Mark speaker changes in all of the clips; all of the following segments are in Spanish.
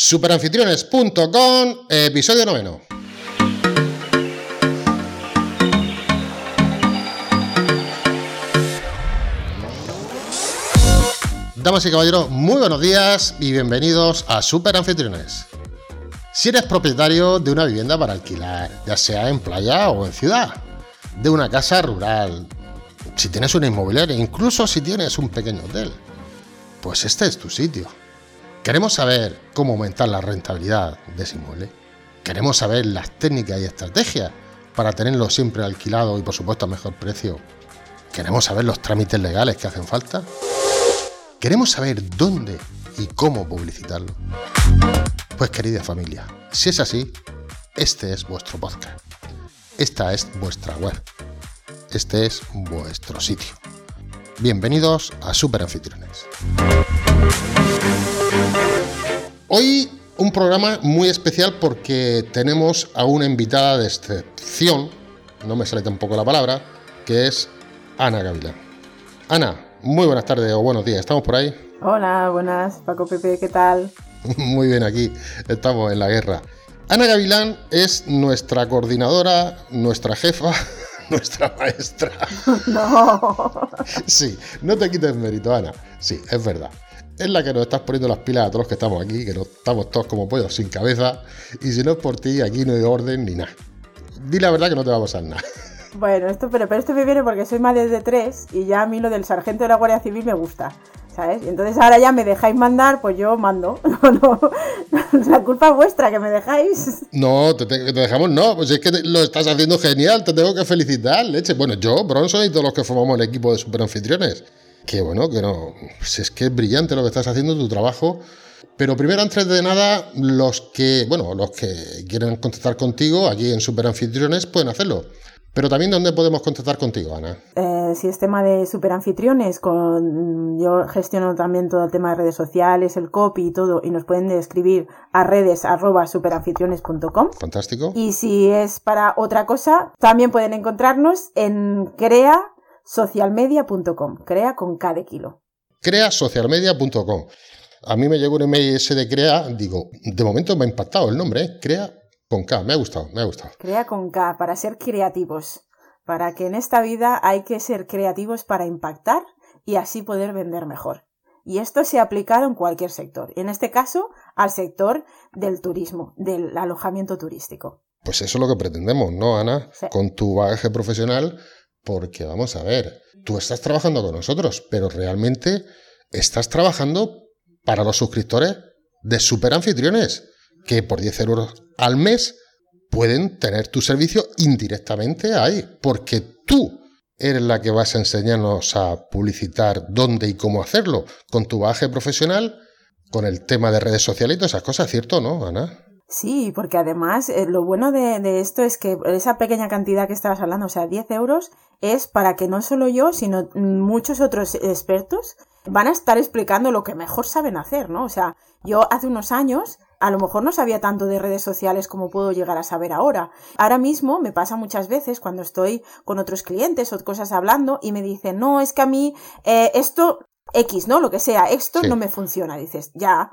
Speaker 1: Superanfitriones.com, episodio noveno. Damas y caballeros, muy buenos días y bienvenidos a Superanfitriones. Si eres propietario de una vivienda para alquilar, ya sea en playa o en ciudad, de una casa rural, si tienes una inmobiliaria, incluso si tienes un pequeño hotel, pues este es tu sitio. Queremos saber cómo aumentar la rentabilidad de ese inmueble. Queremos saber las técnicas y estrategias para tenerlo siempre alquilado y por supuesto a mejor precio. Queremos saber los trámites legales que hacen falta. Queremos saber dónde y cómo publicitarlo. Pues querida familia, si es así, este es vuestro podcast. Esta es vuestra web. Este es vuestro sitio. Bienvenidos a Super Anfitriones. Hoy un programa muy especial porque tenemos a una invitada de excepción, no me sale tampoco la palabra, que es Ana Gavilán. Ana, muy buenas tardes o buenos días, ¿estamos por ahí?
Speaker 2: Hola, buenas, Paco Pepe, ¿qué tal?
Speaker 1: muy bien, aquí estamos en la guerra. Ana Gavilán es nuestra coordinadora, nuestra jefa, nuestra maestra.
Speaker 2: No.
Speaker 1: Sí, no te quites mérito, Ana. Sí, es verdad es la que nos estás poniendo las pilas a todos los que estamos aquí, que no estamos todos como pollos sin cabeza, y si no es por ti, aquí no hay orden ni nada. Di la verdad que no te va a pasar nada.
Speaker 2: Bueno, esto, pero, pero esto me viene porque soy madre de tres y ya a mí lo del sargento de la Guardia Civil me gusta. ¿Sabes? Y entonces ahora ya me dejáis mandar, pues yo mando. No, no, la culpa es vuestra, que me dejáis.
Speaker 1: No, te, te, dejamos, no, pues es que lo estás haciendo genial, te tengo que felicitar, leche. Bueno, yo, Bronson y todos los que formamos el equipo de super anfitriones que bueno, que no, si es que es brillante lo que estás haciendo, tu trabajo. Pero primero, antes de nada, los que, bueno, los que quieren contactar contigo aquí en Super Anfitriones pueden hacerlo. Pero también, ¿dónde podemos contactar contigo, Ana?
Speaker 2: Eh, si es tema de superanfitriones, con, yo gestiono también todo el tema de redes sociales, el copy y todo, y nos pueden escribir a redes arroba superanfitriones.com.
Speaker 1: Fantástico.
Speaker 2: Y si es para otra cosa, también pueden encontrarnos en crea socialmedia.com. Crea con K de kilo.
Speaker 1: Crea socialmedia.com. A mí me llegó un email ese de Crea, digo, de momento me ha impactado el nombre, ¿eh? Crea con K, me ha gustado, me ha gustado.
Speaker 2: Crea con K, para ser creativos. Para que en esta vida hay que ser creativos para impactar y así poder vender mejor. Y esto se ha aplicado en cualquier sector. En este caso, al sector del turismo, del alojamiento turístico.
Speaker 1: Pues eso es lo que pretendemos, ¿no, Ana? Con tu bagaje profesional, porque vamos a ver, tú estás trabajando con nosotros, pero realmente estás trabajando para los suscriptores de Super Anfitriones, que por 10 euros al mes pueden tener tu servicio indirectamente ahí, porque tú eres la que vas a enseñarnos a publicitar dónde y cómo hacerlo, con tu bagaje profesional, con el tema de redes sociales y todas esas cosas, ¿cierto, no, Ana?
Speaker 2: Sí, porque además eh, lo bueno de, de, esto es que esa pequeña cantidad que estabas hablando, o sea, 10 euros, es para que no solo yo, sino muchos otros expertos van a estar explicando lo que mejor saben hacer, ¿no? O sea, yo hace unos años a lo mejor no sabía tanto de redes sociales como puedo llegar a saber ahora. Ahora mismo me pasa muchas veces cuando estoy con otros clientes o cosas hablando y me dicen, no, es que a mí eh, esto X, ¿no? Lo que sea, esto no me funciona. Dices, ya.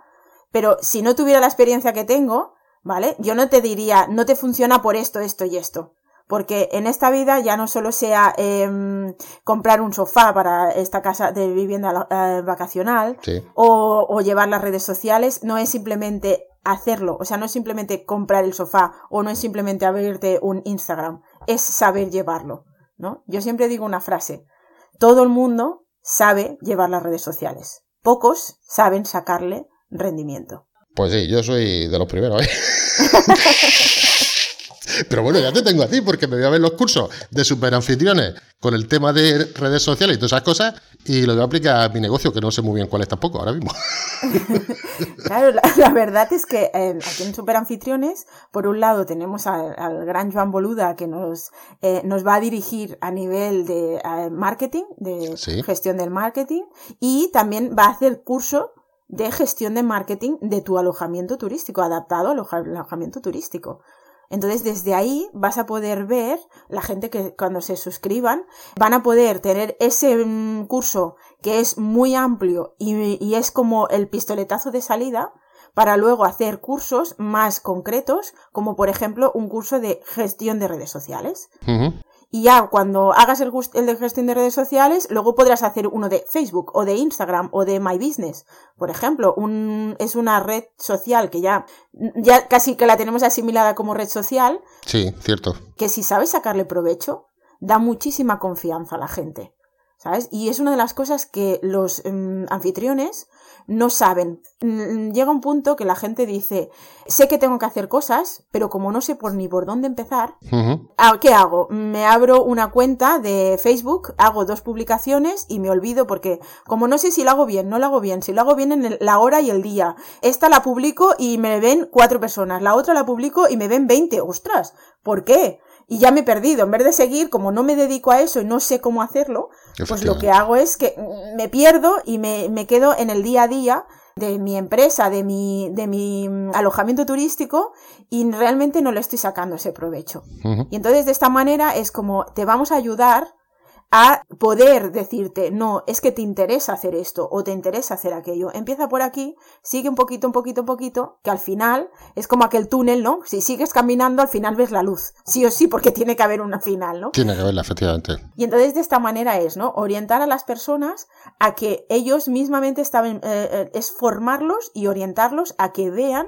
Speaker 2: Pero si no tuviera la experiencia que tengo, ¿vale? Yo no te diría, no te funciona por esto, esto y esto. Porque en esta vida ya no solo sea eh, comprar un sofá para esta casa de vivienda eh, vacacional
Speaker 1: sí.
Speaker 2: o, o llevar las redes sociales, no es simplemente hacerlo, o sea, no es simplemente comprar el sofá o no es simplemente abrirte un Instagram, es saber llevarlo, ¿no? Yo siempre digo una frase, todo el mundo sabe llevar las redes sociales, pocos saben sacarle rendimiento.
Speaker 1: Pues sí, yo soy de los primeros, ¿eh? Pero bueno, ya te tengo a ti porque me voy a ver los cursos de superanfitriones con el tema de redes sociales y todas esas cosas y lo voy a aplicar a mi negocio que no sé muy bien cuál es tampoco ahora mismo.
Speaker 2: claro, la, la, verdad es que eh, aquí en Superanfitriones, por un lado tenemos al, al gran Joan Boluda que nos, eh, nos va a dirigir a nivel de marketing, de
Speaker 1: Sí.
Speaker 2: gestión del marketing y también va a hacer curso de gestión de marketing de tu alojamiento turístico, adaptado al aloja- alojamiento turístico. Entonces, desde ahí vas a poder ver, la gente que cuando se suscriban, van a poder tener ese mm, curso que es muy amplio y, y es como el pistoletazo de salida para luego hacer cursos más concretos, como por ejemplo un curso de gestión de redes sociales. Y ya cuando hagas el, de gestión de redes sociales, luego podrás hacer uno de Facebook o de Instagram o de My Business. Por ejemplo, un, es una red social que ya, ya casi que la tenemos asimilada como red social.
Speaker 1: Sí, cierto.
Speaker 2: Que si sabes sacarle provecho, da muchísima confianza a la gente. ¿Sabes? Y es una de las cosas que los em, anfitriones no saben. Mm, llega un punto que la gente dice, sé que tengo que hacer cosas, pero como no sé por ni por dónde empezar, ah, ¿qué hago? Me abro una cuenta de Facebook, hago dos publicaciones y me olvido porque como no sé si lo hago bien, no lo hago bien, si lo hago bien en la hora y el día, esta la publico y me ven cuatro personas, la otra la publico y me ven veinte, ostras, ¿por qué? Y ya me he perdido. En vez de seguir, como no me dedico a eso y no sé cómo hacerlo, pues lo que hago es que me pierdo y me, me, quedo en el día a día de mi empresa, de mi, de mi alojamiento turístico y realmente no le estoy sacando ese provecho. Y entonces de esta manera es como te vamos a ayudar a poder decirte, no, es que te interesa hacer esto o te interesa hacer aquello. Empieza por aquí, sigue un poquito, un poquito, un poquito, que al final es como aquel túnel, ¿no? Si sigues caminando, al final ves la luz. Sí o sí, porque tiene que haber una final, ¿no?
Speaker 1: Tiene que haberla, efectivamente.
Speaker 2: Y entonces de esta manera es, ¿no? Orientar a las personas a que ellos mismamente estaban, eh, eh, es formarlos y orientarlos a que vean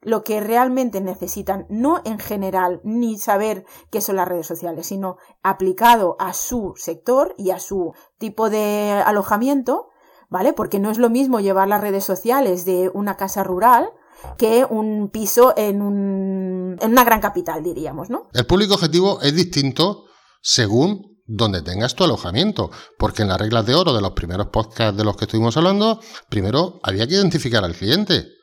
Speaker 2: lo que realmente necesitan, no en general, ni saber qué son las redes sociales, sino aplicado a su sector y a su tipo de alojamiento, ¿vale? Porque no es lo mismo llevar las redes sociales de una casa rural que un piso en, un, en una gran capital, diríamos, ¿no?
Speaker 1: El público objetivo es distinto según donde tengas tu alojamiento, porque en las reglas de oro de los primeros podcasts de los que estuvimos hablando, primero había que identificar al cliente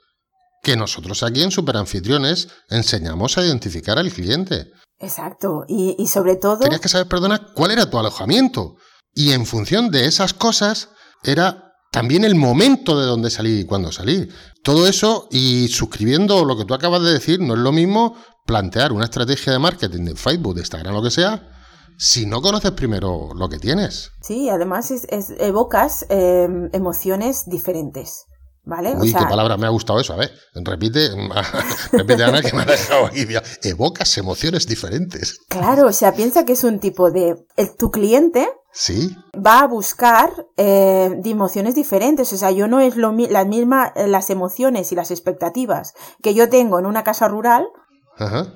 Speaker 1: que nosotros aquí en Superanfitriones enseñamos a identificar al cliente.
Speaker 2: Exacto, y, sobre todo...
Speaker 1: Tenías que saber, perdona, cuál era tu alojamiento. Y en función de esas cosas era también el momento de dónde salir y cuándo salir. Todo eso y suscribiendo lo que tú acabas de decir, no es lo mismo plantear una estrategia de marketing de Facebook, de Instagram, lo que sea, si no conoces primero lo que tienes.
Speaker 2: Sí, además evocas eh, emociones diferentes. ¿Vale?
Speaker 1: Uy, qué palabra, me ha gustado eso. A ver, repite, repite Ana, que me ha dejado aquí. Evocas emociones diferentes.
Speaker 2: Claro, o sea, piensa que es un tipo de. tu cliente.
Speaker 1: Sí.
Speaker 2: Va a buscar eh, emociones diferentes. O sea, yo no es lo la misma, eh, las emociones y las expectativas que yo tengo en una casa rural.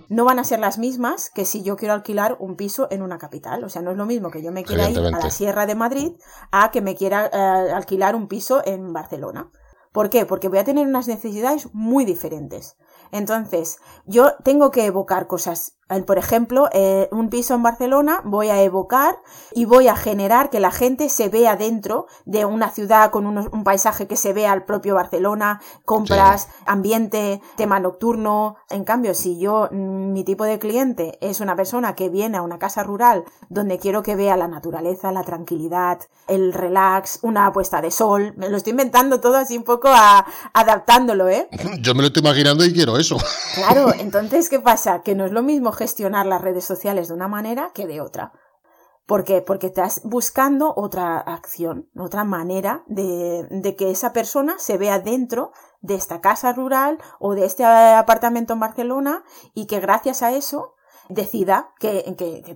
Speaker 2: No van a ser las mismas que si yo quiero alquilar un piso en una capital. O sea, no es lo mismo que yo me quiera ir a la Sierra de Madrid a que me quiera eh, alquilar un piso en Barcelona. ¿Por qué? Porque voy a tener unas necesidades muy diferentes. Entonces, yo tengo que evocar cosas por ejemplo, eh, un piso en Barcelona voy a evocar y voy a generar que la gente se vea dentro de una ciudad con un paisaje que se vea al propio Barcelona, compras, ambiente, tema nocturno. En cambio, si yo, mm, mi tipo de cliente es una persona que viene a una casa rural donde quiero que vea la naturaleza, la tranquilidad, el relax, una puesta de sol, me lo estoy inventando todo así un poco adaptándolo, ¿eh?
Speaker 1: Yo me lo estoy imaginando y quiero eso.
Speaker 2: Claro, entonces, ¿qué pasa? Que no es lo mismo gestionar las redes sociales de una manera que de otra. ¿Por qué? Porque estás buscando otra acción, otra manera de, que esa persona se vea dentro de esta casa rural o de este apartamento en Barcelona y que gracias a eso decida que,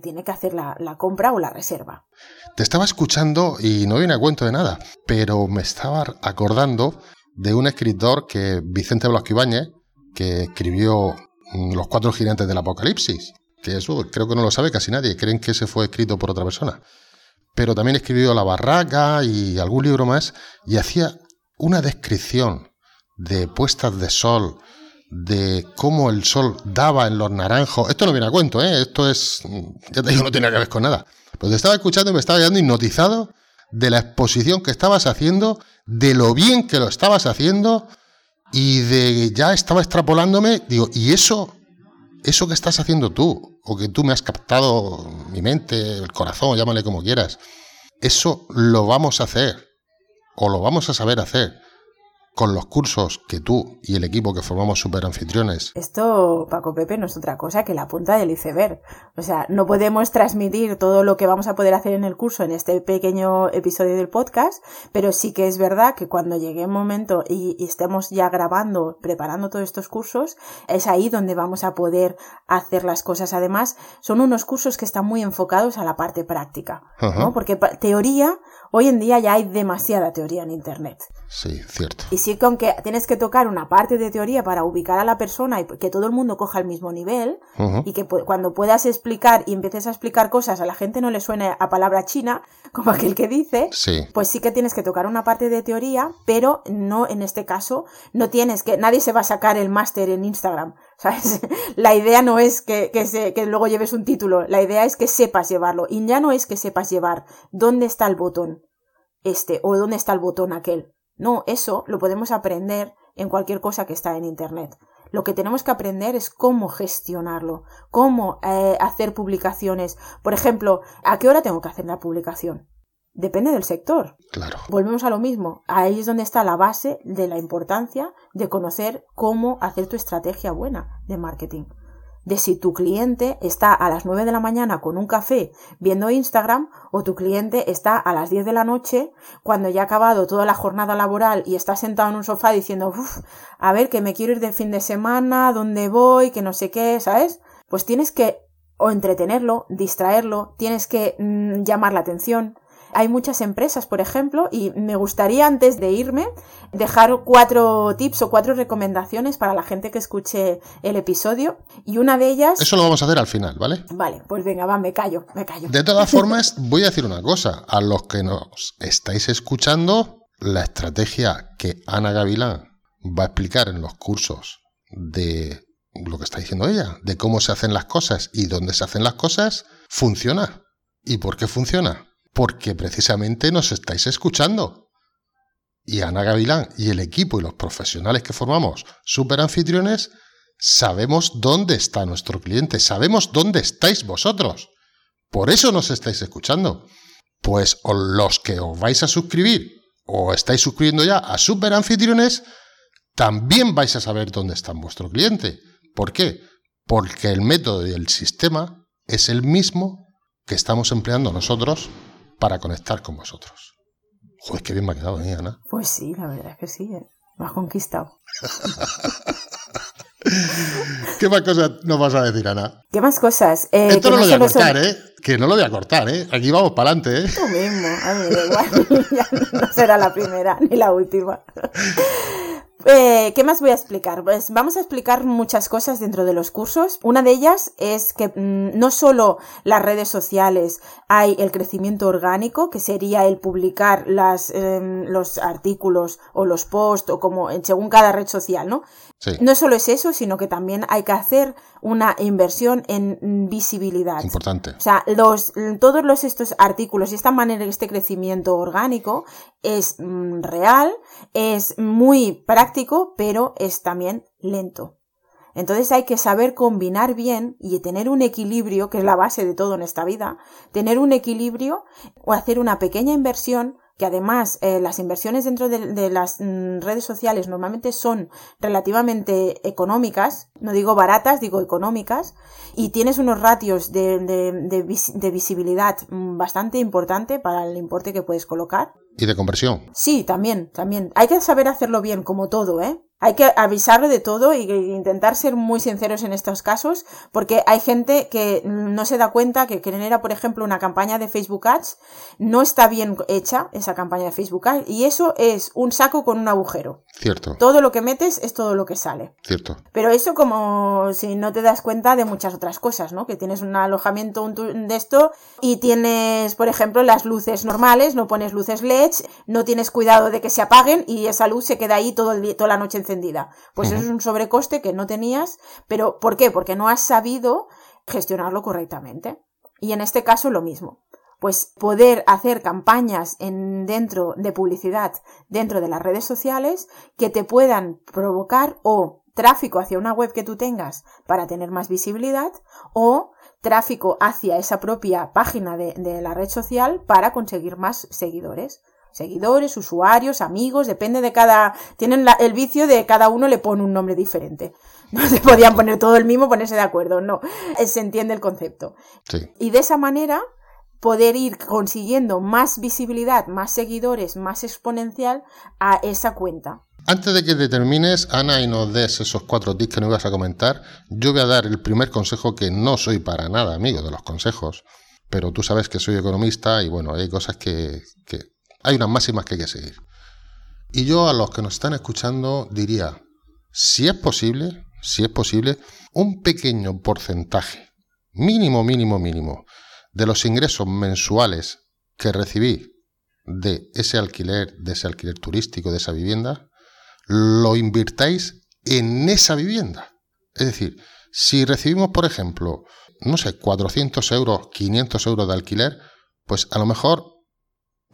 Speaker 2: tiene que hacer la, la, compra o la reserva.
Speaker 1: Te estaba escuchando y no viene a cuento de nada, pero me estaba acordando de un escritor que Vicente Blasco Ibáñez, que escribió los cuatro gigantes del Apocalipsis, que eso creo que no lo sabe casi nadie, creen que ese fue escrito por otra persona. Pero también escribió La Barraca y algún libro más y hacía una descripción de puestas de sol, de cómo el sol daba en los naranjos. Esto no viene a cuento, ¿eh? esto es, ya te digo, no tiene que ver con nada. Pues te estaba escuchando y me estaba quedando hipnotizado de la exposición que estabas haciendo, de lo bien que lo estabas haciendo y de ya estaba extrapolándome, digo, ¿y eso? Eso que estás haciendo tú, o que tú me has captado mi mente, el corazón, llámale como quieras, eso lo vamos a hacer, o lo vamos a saber hacer, con los cursos que tú y el equipo que formamos super anfitriones.
Speaker 2: Esto, Paco Pepe, no es otra cosa que la punta del iceberg. O sea, no podemos transmitir todo lo que vamos a poder hacer en el curso en este pequeño episodio del podcast, pero sí que es verdad que cuando llegue un momento y, estemos ya grabando, preparando todos estos cursos, es ahí donde vamos a poder hacer las cosas. Además, son unos cursos que están muy enfocados a la parte práctica, ¿no? Porque teoría, hoy en día ya hay demasiada teoría en Internet.
Speaker 1: Sí, cierto.
Speaker 2: Y sí, con que tienes que tocar una parte de teoría para ubicar a la persona y que todo el mundo coja el mismo nivel y que cuando puedas explicar y empieces a explicar cosas a la gente no le suene a palabra china, como aquel que dice, pues sí que tienes que tocar una parte de teoría, pero no en este caso, no tienes que, nadie se va a sacar el máster en Instagram, ¿sabes? La idea no es que, que, se, que luego lleves un título, la idea es que sepas llevarlo y ya no es que sepas llevar dónde está el botón este o dónde está el botón aquel no, eso lo podemos aprender en cualquier cosa que está en Internet. Lo que tenemos que aprender es cómo gestionarlo, cómo eh, hacer publicaciones. Por ejemplo, ¿a qué hora tengo que hacer la publicación? Depende del sector.
Speaker 1: Claro.
Speaker 2: Volvemos a lo mismo. Ahí es donde está la base de la importancia de conocer cómo hacer tu estrategia buena de marketing de si tu cliente está a las 9 de la mañana con un café viendo Instagram o tu cliente está a las 10 de la noche cuando ya ha acabado toda la jornada laboral y está sentado en un sofá diciendo, Uf, a ver, que me quiero ir de fin de semana, dónde voy, que no sé qué, ¿sabes? Pues tienes que o entretenerlo, distraerlo, tienes que mm, llamar la atención, hay muchas empresas, por ejemplo, y me gustaría antes de irme dejar cuatro tips o cuatro recomendaciones para la gente que escuche el episodio. Y una de ellas...
Speaker 1: Eso lo vamos a hacer al final, ¿vale?
Speaker 2: Vale, pues venga, va, me callo, me callo.
Speaker 1: De todas formas, voy a decir una cosa. A los que nos estáis escuchando, la estrategia que Ana Gavilán va a explicar en los cursos de lo que está diciendo ella, de cómo se hacen las cosas y dónde se hacen las cosas, funciona. ¿Y por qué funciona? Porque precisamente nos estáis escuchando. Y Ana Gavilán y el equipo y los profesionales que formamos Super Anfitriones sabemos dónde está nuestro cliente, sabemos dónde estáis vosotros. Por eso nos estáis escuchando. Pues los que os vais a suscribir o estáis suscribiendo ya a Super Anfitriones, también vais a saber dónde está vuestro cliente. ¿Por qué? Porque el método y el sistema es el mismo que estamos empleando nosotros para conectar con vosotros. Joder, qué bien me ha quedado, ¿eh, Ana?
Speaker 2: Pues sí, la verdad es que sí, ¿eh? me has conquistado.
Speaker 1: ¿Qué más cosas nos vas a decir, Ana?
Speaker 2: ¿Qué más cosas?
Speaker 1: Eh, Esto no, lo voy a cortar, ¿eh? Que no lo voy a cortar, ¿eh? Aquí vamos para adelante, ¿eh?
Speaker 2: Tú mismo, a mí da igual. ya no será la primera ni la última. Eh, ¿Qué más voy a explicar? Pues vamos a explicar muchas cosas dentro de los cursos. Una de ellas es que mm, no solo las redes sociales hay el crecimiento orgánico, que sería el publicar las, em, los artículos o los posts o como según cada red social, ¿no? No solo es eso, sino que también hay que hacer una inversión en visibilidad.
Speaker 1: Importante.
Speaker 2: O sea, los, todos los, estos artículos y esta manera, este crecimiento orgánico es mm, real, es muy práctico, pero es también lento. Entonces hay que saber combinar bien y tener un equilibrio, que es la base de todo en esta vida, tener un equilibrio o hacer una pequeña inversión que además eh, las inversiones dentro de, las mm, redes sociales normalmente son relativamente económicas, no digo baratas, digo económicas, y tienes unos ratios de, visibilidad mm, bastante importante para el importe que puedes colocar.
Speaker 1: ¿Y de conversión?
Speaker 2: Sí, también, también. Hay que saber hacerlo bien, como todo, ¿eh? Hay que avisarle de todo e intentar ser muy sinceros en estos casos, porque hay gente que no se da cuenta que genera, por ejemplo, una campaña de Facebook Ads, no está bien hecha esa campaña de Facebook Ads, y eso es un saco con un agujero.
Speaker 1: Cierto.
Speaker 2: Todo lo que metes es todo lo que sale.
Speaker 1: Cierto.
Speaker 2: Pero eso como si no te das cuenta de muchas otras cosas, ¿no? Que tienes un alojamiento de esto y tienes, por ejemplo, las luces normales, no pones luces LED, no tienes cuidado de que se apaguen y esa luz se queda ahí todo el día, toda la noche encendida pues eso es un sobrecoste que no tenías, pero ¿por qué? Porque no has sabido gestionarlo correctamente. Y en este caso lo mismo. Pues poder hacer campañas en, dentro de publicidad dentro de las redes sociales que te puedan provocar o tráfico hacia una web que tú tengas para tener más visibilidad o tráfico hacia esa propia página de, de la red social para conseguir más seguidores. Seguidores, usuarios, amigos, depende de cada... Tienen el vicio de cada uno le pone un nombre diferente. No se podían poner todo el mismo, ponerse de acuerdo, no. Eh, se entiende el concepto. Y de esa manera poder ir consiguiendo más visibilidad, más seguidores, más exponencial a esa cuenta.
Speaker 1: Antes de que te termines, Ana, y nos des esos cuatro tips que nos ibas a comentar, yo voy a dar el primer consejo que no soy para nada amigo de los consejos, pero tú sabes que soy economista y bueno, hay cosas que, que hay unas máximas que hay que seguir. Y yo a los que nos están escuchando diría, si es posible, si es posible, un pequeño porcentaje, mínimo, mínimo, mínimo, de los ingresos mensuales que recibí de ese alquiler, de ese alquiler turístico, de esa vivienda, lo invirtáis en esa vivienda. Es decir, si recibimos, por ejemplo, no sé, 400 euros, 500 euros de alquiler, pues a lo mejor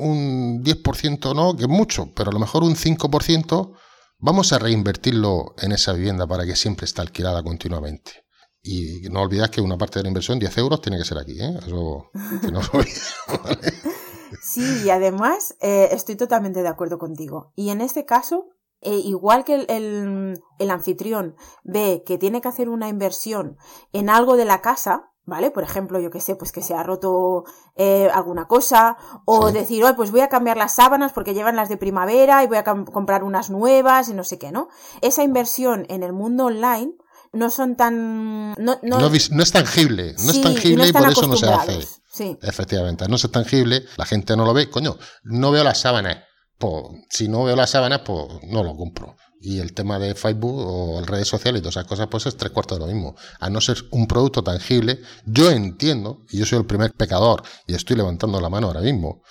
Speaker 1: un 10% no, que es mucho, pero a lo mejor un 5% vamos a reinvertirlo en esa vivienda para que siempre esté alquilada continuamente. Y no olvides que una parte de la inversión, 10 euros, tiene que ser aquí. ¿eh?
Speaker 2: Sí, y además eh, estoy totalmente de acuerdo contigo. Y en este caso, eh, igual que el, el, anfitrión ve que tiene que hacer una inversión en algo de la casa, ¿vale? Por ejemplo, yo que sé, pues que se ha roto eh, alguna cosa, o decir, oh, pues voy a cambiar las sábanas porque llevan las de primavera y voy a comprar unas nuevas y no sé qué, ¿no? Esa inversión en el mundo online no son tan... No,
Speaker 1: no, no, es tangible, no es tangible y, por eso no se hace. Sí. Efectivamente, no es tangible, la gente no lo ve, coño, no veo las sábanas pues si no veo las sábanas, pues no lo compro. Y el tema de Facebook o redes sociales y todas esas cosas, pues es tres cuartos de lo mismo. A no ser un producto tangible, yo entiendo, y yo soy el primer pecador, y estoy levantando la mano ahora mismo,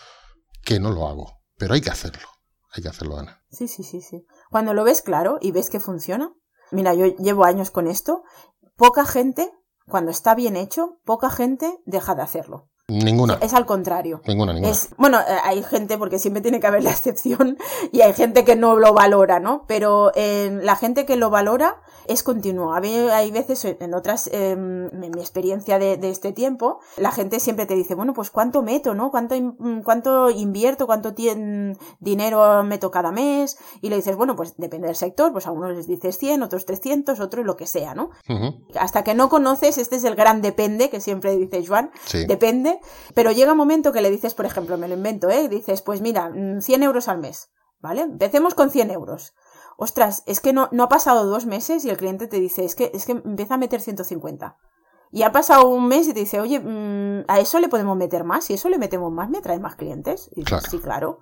Speaker 1: que no lo hago. Pero hay que hacerlo. Hay que hacerlo, Ana.
Speaker 2: Sí, sí, sí, sí. Cuando lo ves claro y ves que funciona, mira, yo llevo años con esto, poca gente, cuando está bien hecho, poca gente deja de hacerlo.
Speaker 1: Ninguna.
Speaker 2: Es al contrario.
Speaker 1: Ninguna, ninguna.
Speaker 2: bueno, eh, hay gente, porque siempre tiene que haber la excepción, y hay gente que no lo valora, ¿no? Pero eh, la gente que lo valora es continuo. Hay veces, en otras, em, en mi experiencia de, este tiempo, la gente siempre te dice, bueno, pues cuánto meto, ¿no? ¿Cuánto, cuánto invierto? ¿Cuánto dinero meto cada mes? Y le dices, bueno, pues depende del sector, pues a unos les dices 100, otros 300, otros lo que sea, ¿no? Hasta que no conoces, este es el gran depende, que siempre dice Juan, depende, pero llega un momento que le dices, por ejemplo, me lo invento, ¿eh? Dices, pues mira, 100 mm, euros al mes, ¿vale? Empecemos con 100 euros ostras, es que no, no ha pasado dos meses y el cliente te dice, es que, es que empieza a meter 150. Y ha pasado un mes y te dice, oye, mm, a eso le podemos meter más, si eso le metemos más, me trae más clientes. Y claro. sí, claro.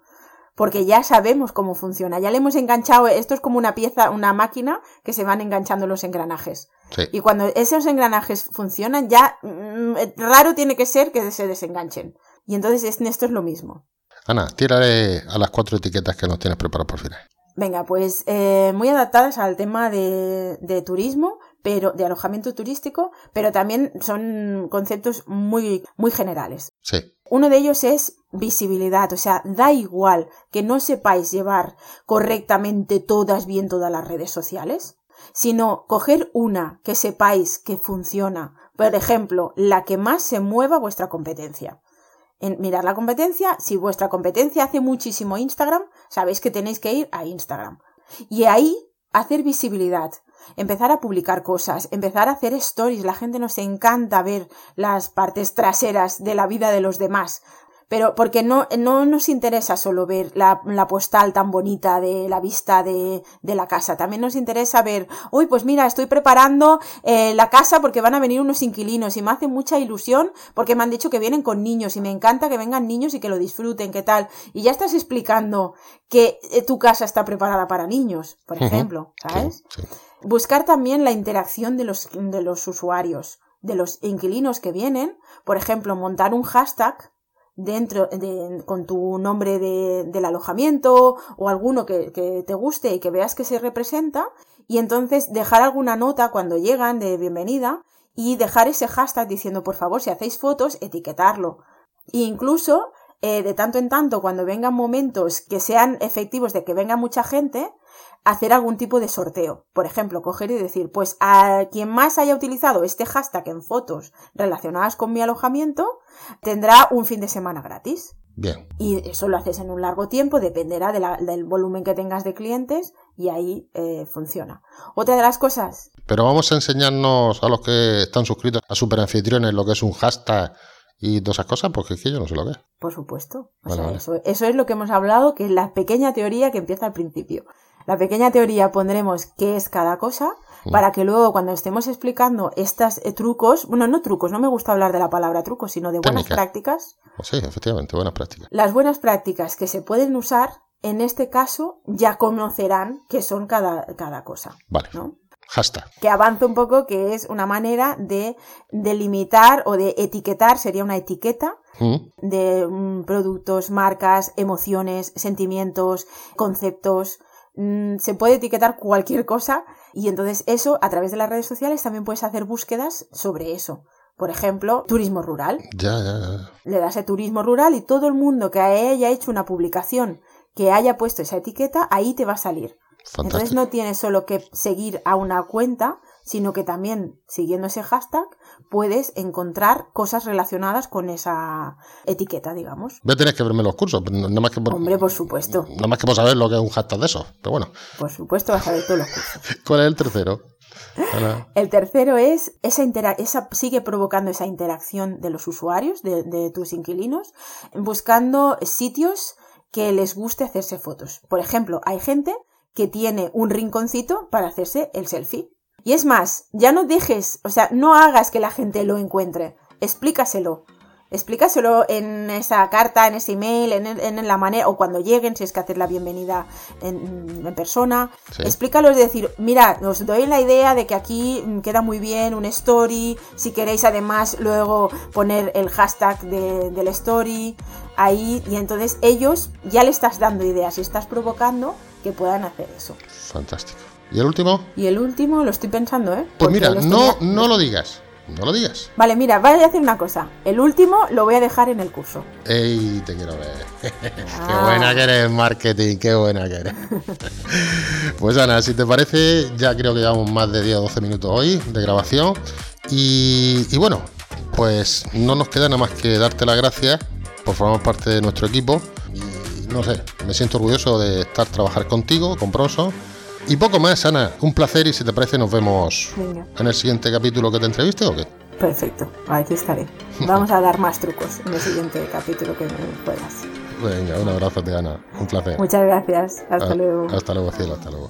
Speaker 2: Porque ya sabemos cómo funciona, ya le hemos enganchado, esto es como una pieza, una máquina que se van enganchando los engranajes. Y cuando esos engranajes funcionan, ya mm, raro tiene que ser que se desenganchen. Y entonces esto es lo mismo.
Speaker 1: Ana, tírale a las cuatro etiquetas que nos tienes preparadas por final.
Speaker 2: Venga, pues eh, muy adaptadas al tema de, de, turismo, pero de alojamiento turístico, pero también son conceptos muy, muy generales.
Speaker 1: Sí.
Speaker 2: Uno de ellos es visibilidad, o sea, da igual que no sepáis llevar correctamente todas bien todas las redes sociales, sino coger una que sepáis que funciona, por ejemplo, la que más se mueva vuestra competencia en mirar la competencia. Si vuestra competencia hace muchísimo Instagram, sabéis que tenéis que ir a Instagram. Y ahí hacer visibilidad, empezar a publicar cosas, empezar a hacer stories. La gente nos encanta ver las partes traseras de la vida de los demás pero porque no, no nos interesa solo ver la, la postal tan bonita de la vista de, de, la casa, también nos interesa ver, uy, pues mira, estoy preparando eh, la casa porque van a venir unos inquilinos y me hace mucha ilusión porque me han dicho que vienen con niños y me encanta que vengan niños y que lo disfruten, qué tal, y ya estás explicando que eh, tu casa está preparada para niños, por ejemplo, ¿sabes? Buscar también la interacción de los, de los usuarios, de los inquilinos que vienen, por ejemplo, montar un hashtag dentro de, con tu nombre de, del alojamiento o alguno que, que, te guste y que veas que se representa y entonces dejar alguna nota cuando llegan de bienvenida y dejar ese hashtag diciendo por favor si hacéis fotos etiquetarlo e incluso eh, de tanto en tanto cuando vengan momentos que sean efectivos de que venga mucha gente hacer algún tipo de sorteo. Por ejemplo, coger y decir, pues a quien más haya utilizado este hashtag en fotos relacionadas con mi alojamiento, tendrá un fin de semana gratis.
Speaker 1: Bien.
Speaker 2: Y eso lo haces en un largo tiempo, dependerá de la- del volumen que tengas de clientes y ahí eh, funciona. Otra de las cosas,
Speaker 1: Pero vamos a enseñarnos a los que están suscritos a Super Anfitriones lo que es un hashtag y todas esas cosas, porque es que yo no sé lo que es.
Speaker 2: por supuesto. O
Speaker 1: Vale,
Speaker 2: sea,
Speaker 1: vale.
Speaker 2: Eso, eso es lo que hemos hablado, que es la pequeña teoría que empieza al principio. La pequeña teoría pondremos qué es cada cosa
Speaker 1: Mm.
Speaker 2: para que luego cuando estemos explicando estos trucos, bueno, no trucos, no me gusta hablar de la palabra trucos, sino de buenas
Speaker 1: Técnica.
Speaker 2: prácticas,
Speaker 1: Pues sí, efectivamente, buenas prácticas.
Speaker 2: las buenas prácticas que se pueden usar, en este caso ya conocerán qué son cada, cada cosa,
Speaker 1: Vale.
Speaker 2: ¿no?
Speaker 1: Hashtag.
Speaker 2: que avanza un poco, que es una manera de delimitar o de etiquetar, sería una etiqueta
Speaker 1: Mm,
Speaker 2: de mm, productos, marcas, emociones, sentimientos, conceptos. Mm, se puede etiquetar cualquier cosa y entonces eso a través de las redes sociales también puedes hacer búsquedas sobre eso. Por ejemplo, turismo rural.
Speaker 1: Ya, ya, ya.
Speaker 2: Le das a turismo rural y todo el mundo que haya hecho una publicación que haya puesto esa etiqueta, ahí te va a salir. Entonces no tienes solo que seguir a una cuenta, sino que también siguiendo ese hashtag puedes encontrar cosas relacionadas con esa etiqueta, digamos.
Speaker 1: Voy a tener que verme los cursos, nada más que por,
Speaker 2: Hombre, por supuesto,
Speaker 1: nada más que por saber lo que es un hashtag de eso. Pero bueno,
Speaker 2: por supuesto vas a ver todos los cursos.
Speaker 1: ¿cuál es el tercero? Ana,
Speaker 2: El tercero es, esa, intera- esa sigue provocando esa interacción de los usuarios, de, de tus inquilinos, buscando sitios que les guste hacerse fotos. Por ejemplo, hay gente que tiene un rinconcito para hacerse el selfie. Y es más, ya no dejes, o sea, no hagas que la gente lo encuentre, explícaselo. Explícaselo en esa carta, en ese email, en, en la manera, o cuando lleguen, si es que haces la bienvenida en, en persona.
Speaker 1: Sí.
Speaker 2: Explícalo, es decir, mira, os doy la idea de que aquí queda muy bien un story. Si queréis, además, luego poner el hashtag de- del story ahí. Y entonces ellos ya le estás dando ideas y estás provocando que puedan hacer eso.
Speaker 1: fantástico. ¿Y el último?
Speaker 2: Y el último, lo estoy pensando, ¿eh?
Speaker 1: Pues
Speaker 2: Porque
Speaker 1: mira, no,
Speaker 2: tenía-
Speaker 1: no lo digas. No lo digas.
Speaker 2: Vale, mira, voy a hacer una cosa. El último lo voy a dejar en el curso.
Speaker 1: ¡Ey, te quiero ver! ¡Qué
Speaker 2: Ah.
Speaker 1: buena que eres marketing! ¡Qué buena que eres! pues Ana, si te parece, ya creo que llevamos más de 10 o 12 minutos hoy de grabación. Y, y bueno, pues no nos queda nada más que darte las gracias por formar parte de nuestro equipo. Y no sé, me siento orgulloso de estar trabajar contigo, con Bronson. Y poco más, Ana. Un placer y si te parece nos vemos
Speaker 2: Venga,
Speaker 1: en el siguiente capítulo que te entreviste o qué.
Speaker 2: perfecto. Aquí estaré. Vamos a dar más trucos en el siguiente capítulo que me puedas.
Speaker 1: Venga, un abrazo, te Ana. Un placer.
Speaker 2: Muchas gracias. Hasta
Speaker 1: Ah,
Speaker 2: luego.
Speaker 1: Hasta luego, cielo, hasta luego.